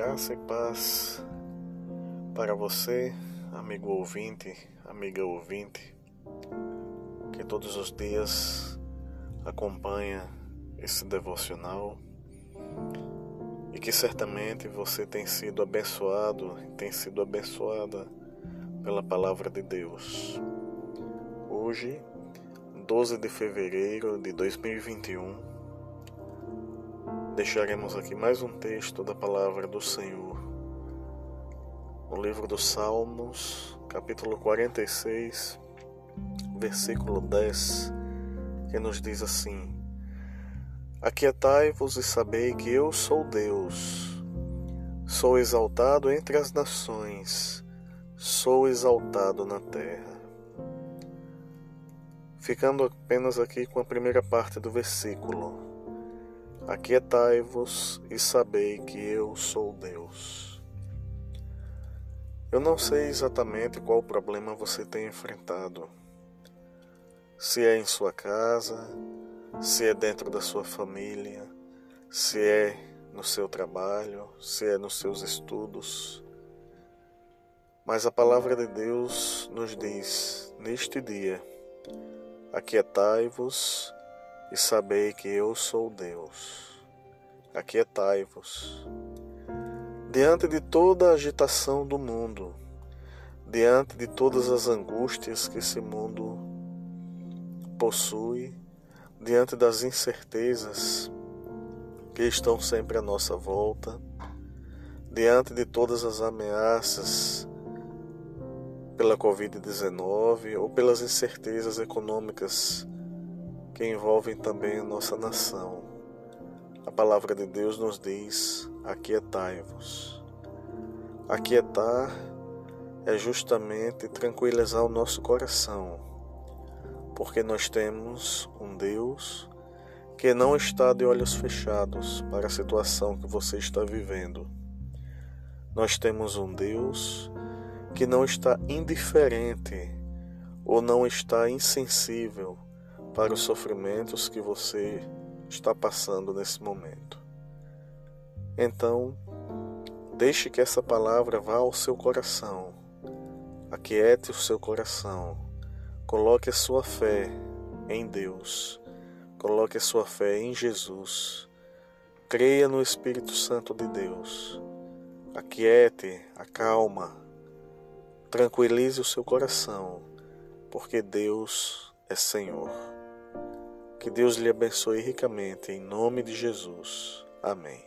Graça e paz para você, amigo ouvinte, amiga ouvinte, que todos os dias acompanha esse devocional e que certamente você tem sido abençoado, tem sido abençoada pela palavra de Deus. Hoje, 12 de fevereiro de 2021, deixaremos aqui mais um texto da palavra do Senhor. No livro dos Salmos, capítulo 46, versículo 10, que nos diz assim: Aquietai-vos e sabei que eu sou Deus. Sou exaltado entre as nações, sou exaltado na terra. Ficando apenas aqui com a primeira parte do versículo. Aquietai-vos e sabei que eu sou Deus. Eu não sei exatamente qual problema você tem enfrentado. Se é em sua casa, se é dentro da sua família, se é no seu trabalho, se é nos seus estudos. Mas a palavra de Deus nos diz neste dia: Aquietai-vos e sabei que eu sou Deus. Aquietai-vos. Diante de toda a agitação do mundo, diante de todas as angústias que esse mundo possui, diante das incertezas que estão sempre à nossa volta, diante de todas as ameaças pela Covid-19 ou pelas incertezas econômicas que envolvem também a nossa nação. A palavra de Deus nos diz: aquietai-vos. Aquietar é justamente tranquilizar o nosso coração, porque nós temos um Deus que não está de olhos fechados para a situação que você está vivendo. Nós temos um Deus que não está indiferente ou não está insensível para os sofrimentos que você está passando nesse momento. Então, deixe que essa palavra vá ao seu coração, aquiete o seu coração, coloque a sua fé em Deus, coloque a sua fé em Jesus, creia no Espírito Santo de Deus, aquiete, acalma, tranquilize o seu coração, porque Deus é Senhor. Que Deus lhe abençoe ricamente, em nome de Jesus. Amém.